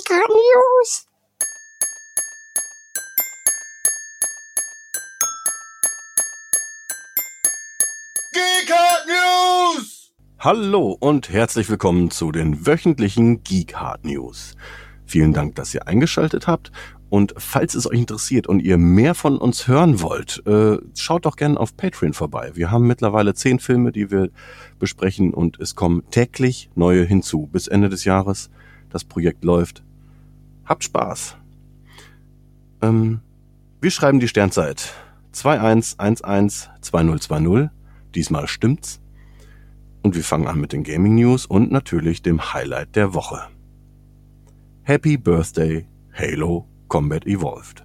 Geeker News. Geekhard News! Hallo und herzlich willkommen zu den wöchentlichen Geekhard News. Vielen Dank, dass ihr eingeschaltet habt. Und falls es euch interessiert und ihr mehr von uns hören wollt, äh, schaut doch gerne auf Patreon vorbei. Wir haben mittlerweile zehn Filme, die wir besprechen und es kommen täglich neue hinzu bis Ende des Jahres. Das Projekt läuft. Habt Spaß. Ähm, wir schreiben die Sternzeit 21112020. Diesmal stimmt's. Und wir fangen an mit den Gaming News und natürlich dem Highlight der Woche. Happy Birthday Halo Combat Evolved.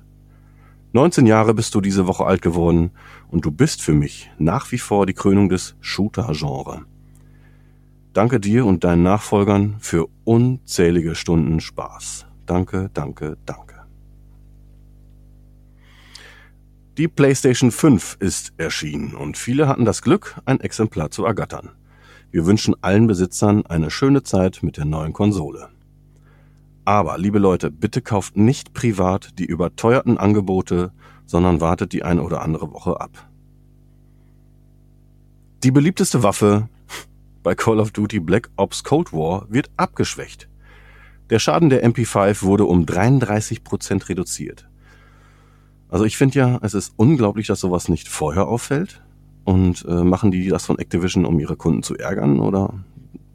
19 Jahre bist du diese Woche alt geworden und du bist für mich nach wie vor die Krönung des Shooter-Genre. Danke dir und deinen Nachfolgern für unzählige Stunden Spaß. Danke, danke, danke. Die PlayStation 5 ist erschienen und viele hatten das Glück, ein Exemplar zu ergattern. Wir wünschen allen Besitzern eine schöne Zeit mit der neuen Konsole. Aber, liebe Leute, bitte kauft nicht privat die überteuerten Angebote, sondern wartet die eine oder andere Woche ab. Die beliebteste Waffe bei Call of Duty Black Ops Cold War wird abgeschwächt. Der Schaden der MP5 wurde um 33 Prozent reduziert. Also ich finde ja, es ist unglaublich, dass sowas nicht vorher auffällt. Und äh, machen die das von Activision, um ihre Kunden zu ärgern? Oder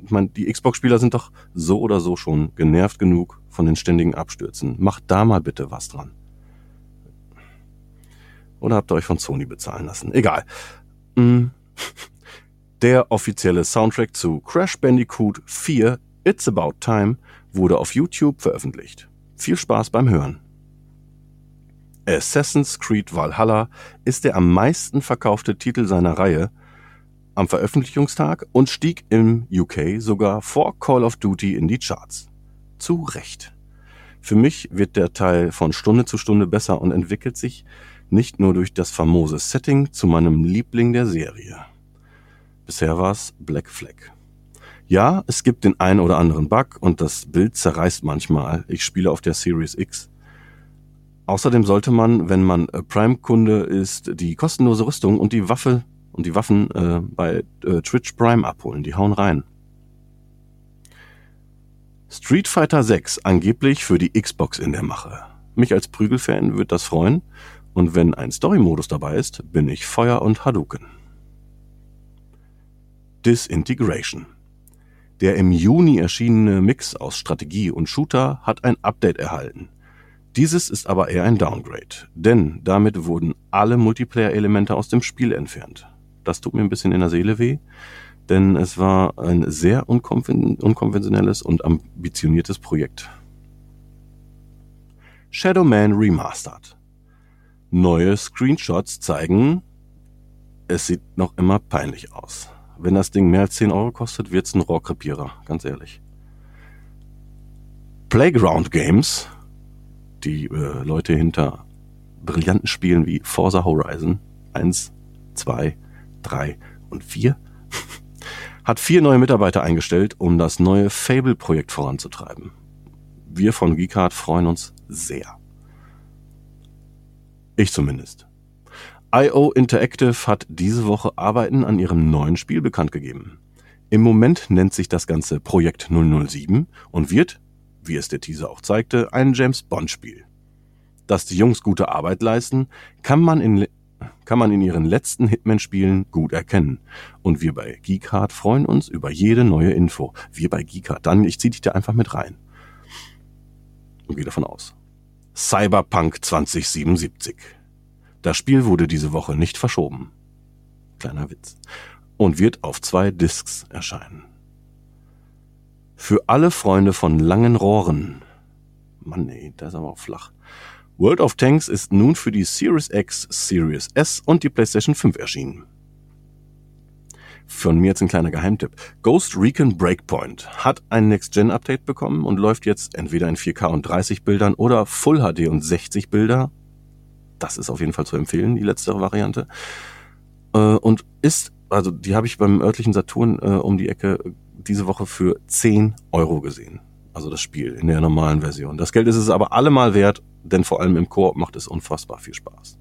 ich meine, die Xbox-Spieler sind doch so oder so schon genervt genug von den ständigen Abstürzen. Macht da mal bitte was dran. Oder habt ihr euch von Sony bezahlen lassen? Egal. Mm. Der offizielle Soundtrack zu Crash Bandicoot 4 It's About Time wurde auf YouTube veröffentlicht. Viel Spaß beim Hören. Assassin's Creed Valhalla ist der am meisten verkaufte Titel seiner Reihe am Veröffentlichungstag und stieg im UK sogar vor Call of Duty in die Charts. Zu Recht. Für mich wird der Teil von Stunde zu Stunde besser und entwickelt sich nicht nur durch das famose Setting zu meinem Liebling der Serie. Bisher war es Black Flag. Ja, es gibt den einen oder anderen Bug und das Bild zerreißt manchmal. Ich spiele auf der Series X. Außerdem sollte man, wenn man Prime-Kunde ist, die kostenlose Rüstung und die Waffe und die Waffen äh, bei äh, Twitch Prime abholen. Die hauen rein. Street Fighter 6 angeblich für die Xbox in der Mache. Mich als Prügelfan wird das freuen und wenn ein Story-Modus dabei ist, bin ich Feuer und Hadouken. Disintegration. Der im Juni erschienene Mix aus Strategie und Shooter hat ein Update erhalten. Dieses ist aber eher ein Downgrade, denn damit wurden alle Multiplayer-Elemente aus dem Spiel entfernt. Das tut mir ein bisschen in der Seele weh, denn es war ein sehr unkonven unkonventionelles und ambitioniertes Projekt. Shadow Man Remastered. Neue Screenshots zeigen, es sieht noch immer peinlich aus. Wenn das Ding mehr als 10 Euro kostet, wird's ein Rohrkrepierer, ganz ehrlich. Playground Games, die äh, Leute hinter brillanten Spielen wie Forza Horizon 1, 2, 3 und 4, hat vier neue Mitarbeiter eingestellt, um das neue Fable-Projekt voranzutreiben. Wir von Geekart freuen uns sehr. Ich zumindest. IO Interactive hat diese Woche Arbeiten an ihrem neuen Spiel bekannt gegeben. Im Moment nennt sich das Ganze Projekt 007 und wird, wie es der Teaser auch zeigte, ein James Bond Spiel. Dass die Jungs gute Arbeit leisten, kann man in, kann man in ihren letzten Hitman-Spielen gut erkennen. Und wir bei Geekart freuen uns über jede neue Info. Wir bei Geekart. Dann, ich zieh dich da einfach mit rein. Und gehe davon aus. Cyberpunk 2077. Das Spiel wurde diese Woche nicht verschoben. Kleiner Witz. Und wird auf zwei Discs erscheinen. Für alle Freunde von langen Rohren. Mann, nee, das ist aber auch flach. World of Tanks ist nun für die Series X, Series S und die PlayStation 5 erschienen. Von mir jetzt ein kleiner Geheimtipp. Ghost Recon Breakpoint hat ein Next-Gen-Update bekommen und läuft jetzt entweder in 4K und 30 Bildern oder Full HD und 60 Bilder. Das ist auf jeden Fall zu empfehlen, die letztere Variante. Äh, und ist, also die habe ich beim örtlichen Saturn äh, um die Ecke diese Woche für 10 Euro gesehen. Also das Spiel in der normalen Version. Das Geld ist es aber allemal wert, denn vor allem im Koop macht es unfassbar viel Spaß.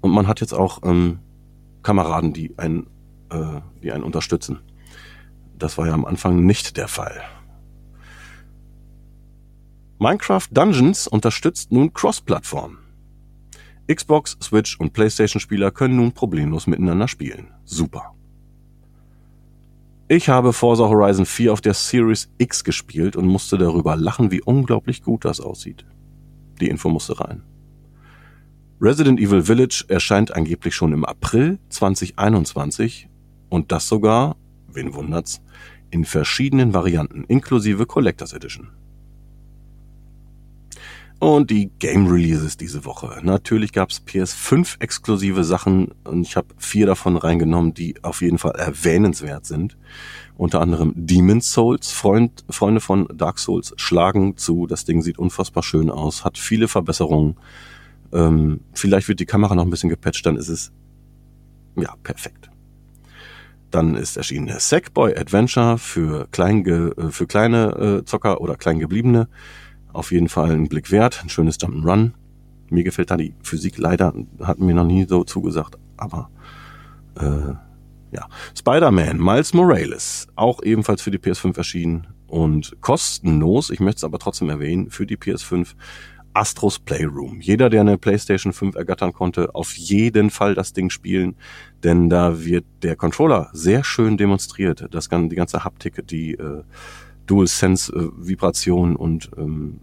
Und man hat jetzt auch ähm, Kameraden, die einen, äh, die einen unterstützen. Das war ja am Anfang nicht der Fall. Minecraft Dungeons unterstützt nun Cross-Plattform. Xbox, Switch und PlayStation-Spieler können nun problemlos miteinander spielen. Super. Ich habe Forza Horizon 4 auf der Series X gespielt und musste darüber lachen, wie unglaublich gut das aussieht. Die Info musste rein. Resident Evil Village erscheint angeblich schon im April 2021 und das sogar, wen wundert's, in verschiedenen Varianten inklusive Collectors Edition. Und die Game Releases diese Woche. Natürlich gab's PS5 exklusive Sachen und ich habe vier davon reingenommen, die auf jeden Fall erwähnenswert sind. Unter anderem Demon's Souls, Freund, Freunde von Dark Souls schlagen zu. Das Ding sieht unfassbar schön aus, hat viele Verbesserungen. Ähm, vielleicht wird die Kamera noch ein bisschen gepatcht, dann ist es ja perfekt. Dann ist erschienen Sackboy Adventure für, klein, für kleine äh, Zocker oder Kleingebliebene. Auf jeden Fall ein Blick wert, ein schönes Jump'n'Run. Mir gefällt da die Physik leider, hat mir noch nie so zugesagt, aber äh, ja. Spider-Man, Miles Morales, auch ebenfalls für die PS5 erschienen und kostenlos, ich möchte es aber trotzdem erwähnen, für die PS5 Astros Playroom. Jeder, der eine PlayStation 5 ergattern konnte, auf jeden Fall das Ding spielen, denn da wird der Controller sehr schön demonstriert. Das die ganze Haptik, die äh, Dual Sense Vibration und ähm,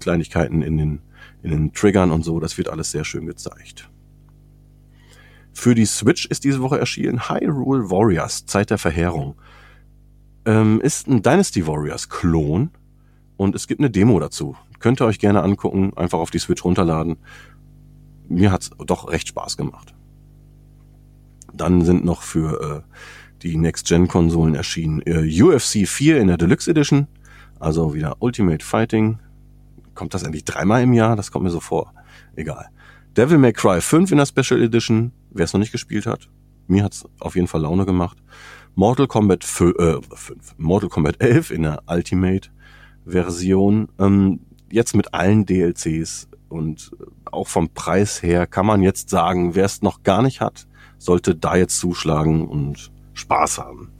Kleinigkeiten in den, in den Triggern und so, das wird alles sehr schön gezeigt. Für die Switch ist diese Woche erschienen Hyrule Warriors, Zeit der Verheerung. Ähm, ist ein Dynasty Warriors Klon und es gibt eine Demo dazu. Könnt ihr euch gerne angucken, einfach auf die Switch runterladen. Mir hat's doch recht Spaß gemacht. Dann sind noch für äh, die Next-Gen-Konsolen erschienen. Äh, UFC 4 in der Deluxe Edition, also wieder Ultimate Fighting. Kommt das endlich dreimal im Jahr? Das kommt mir so vor. Egal. Devil May Cry 5 in der Special Edition, wer es noch nicht gespielt hat. Mir hat's auf jeden Fall Laune gemacht. Mortal Kombat 5, äh, 5, Mortal Kombat 11 in der Ultimate Version. Ähm, jetzt mit allen DLCs und auch vom Preis her kann man jetzt sagen, wer es noch gar nicht hat, sollte da jetzt zuschlagen und Spaß haben.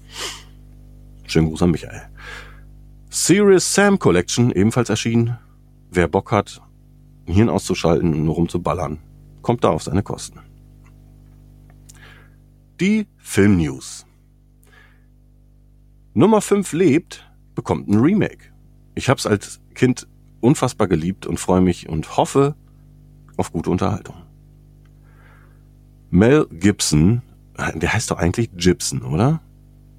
Schönen Gruß an Michael. Serious Sam Collection, ebenfalls erschienen. Wer Bock hat, Hirn auszuschalten und nur rumzuballern, kommt da auf seine Kosten. Die Film News. Nummer 5 lebt, bekommt ein Remake. Ich hab's als Kind unfassbar geliebt und freue mich und hoffe auf gute Unterhaltung. Mel Gibson der heißt doch eigentlich Gibson, oder?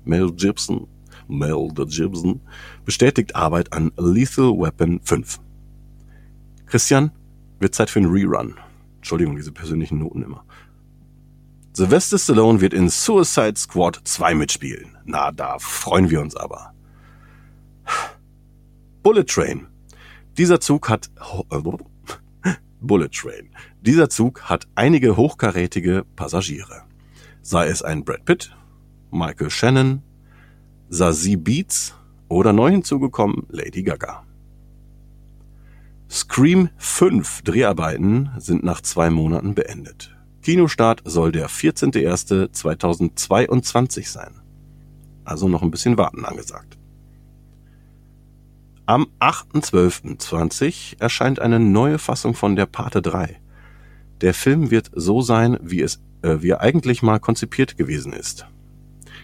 Mel Gibson, Mel the Gibson, bestätigt Arbeit an Lethal Weapon 5. Christian, wird Zeit für einen Rerun. Entschuldigung, diese persönlichen Noten immer. Sylvester Stallone wird in Suicide Squad 2 mitspielen. Na, da freuen wir uns aber. Bullet Train. Dieser Zug hat Bullet Train. Dieser Zug hat einige hochkarätige Passagiere sei es ein Brad Pitt, Michael Shannon, Zazie Beats oder neu hinzugekommen Lady Gaga. Scream 5 Dreharbeiten sind nach zwei Monaten beendet. Kinostart soll der 14.01.2022 sein. Also noch ein bisschen warten angesagt. Am 8.12.20 erscheint eine neue Fassung von der Pate 3. Der Film wird so sein, wie es äh, wie er eigentlich mal konzipiert gewesen ist.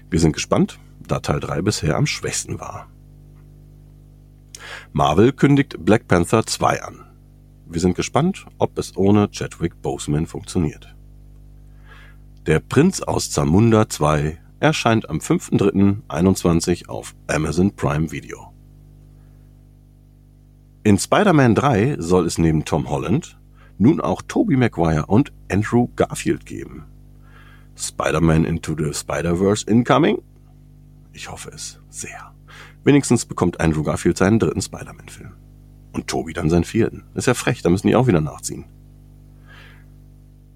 Wir sind gespannt, da Teil 3 bisher am schwächsten war. Marvel kündigt Black Panther 2 an. Wir sind gespannt, ob es ohne Chadwick Boseman funktioniert. Der Prinz aus Zamunda 2 erscheint am 5.3.21 auf Amazon Prime Video. In Spider-Man 3 soll es neben Tom Holland nun auch Tobey Maguire und Andrew Garfield geben. Spider-Man Into the Spider-Verse incoming? Ich hoffe es sehr. Wenigstens bekommt Andrew Garfield seinen dritten Spider-Man-Film. Und Toby dann seinen vierten. Ist ja frech, da müssen die auch wieder nachziehen.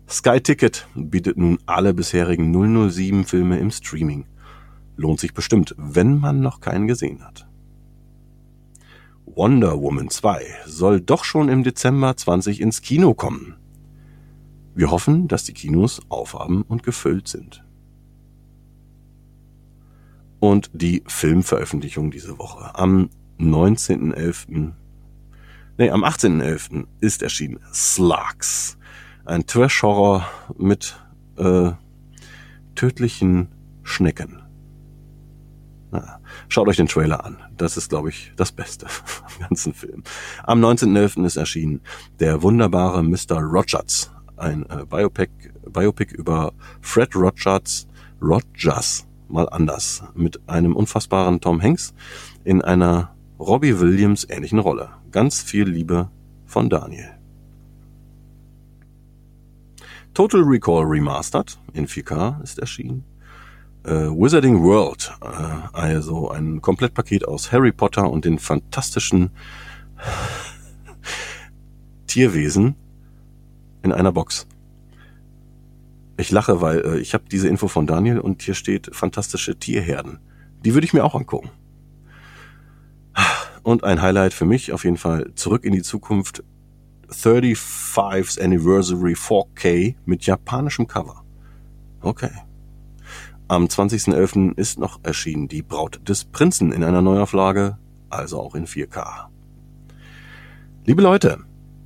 Sky Ticket bietet nun alle bisherigen 007 Filme im Streaming. Lohnt sich bestimmt, wenn man noch keinen gesehen hat. Wonder Woman 2 soll doch schon im Dezember 20 ins Kino kommen. Wir hoffen, dass die Kinos aufhaben und gefüllt sind. Und die Filmveröffentlichung diese Woche. Am 19.11. Nee, am 18.11. ist erschienen Slugs. Ein Trash-Horror mit äh, tödlichen Schnecken. Schaut euch den Trailer an. Das ist, glaube ich, das Beste am ganzen Film. Am 19.11. ist erschienen der wunderbare Mr. Rogers. Ein äh, Biopic, Biopic über Fred Rogers, Rogers, mal anders, mit einem unfassbaren Tom Hanks in einer Robbie Williams ähnlichen Rolle. Ganz viel Liebe von Daniel. Total Recall Remastered in 4K ist erschienen. Äh, Wizarding World, äh, also ein Komplettpaket aus Harry Potter und den fantastischen Tierwesen in einer Box. Ich lache, weil äh, ich habe diese Info von Daniel und hier steht fantastische Tierherden. Die würde ich mir auch angucken. Und ein Highlight für mich auf jeden Fall zurück in die Zukunft 35th Anniversary 4K mit japanischem Cover. Okay. Am 20.11. ist noch erschienen die Braut des Prinzen in einer Neuauflage, also auch in 4K. Liebe Leute,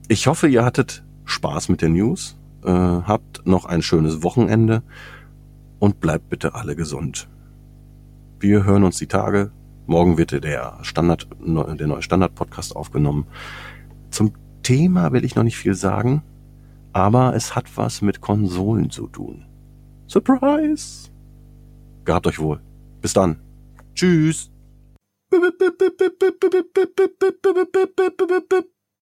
ich hoffe, ihr hattet Spaß mit der News, äh, habt noch ein schönes Wochenende und bleibt bitte alle gesund. Wir hören uns die Tage. Morgen wird der Standard, der neue Standard-Podcast aufgenommen. Zum Thema will ich noch nicht viel sagen, aber es hat was mit Konsolen zu tun. Surprise! Gehabt euch wohl. Bis dann. Tschüss.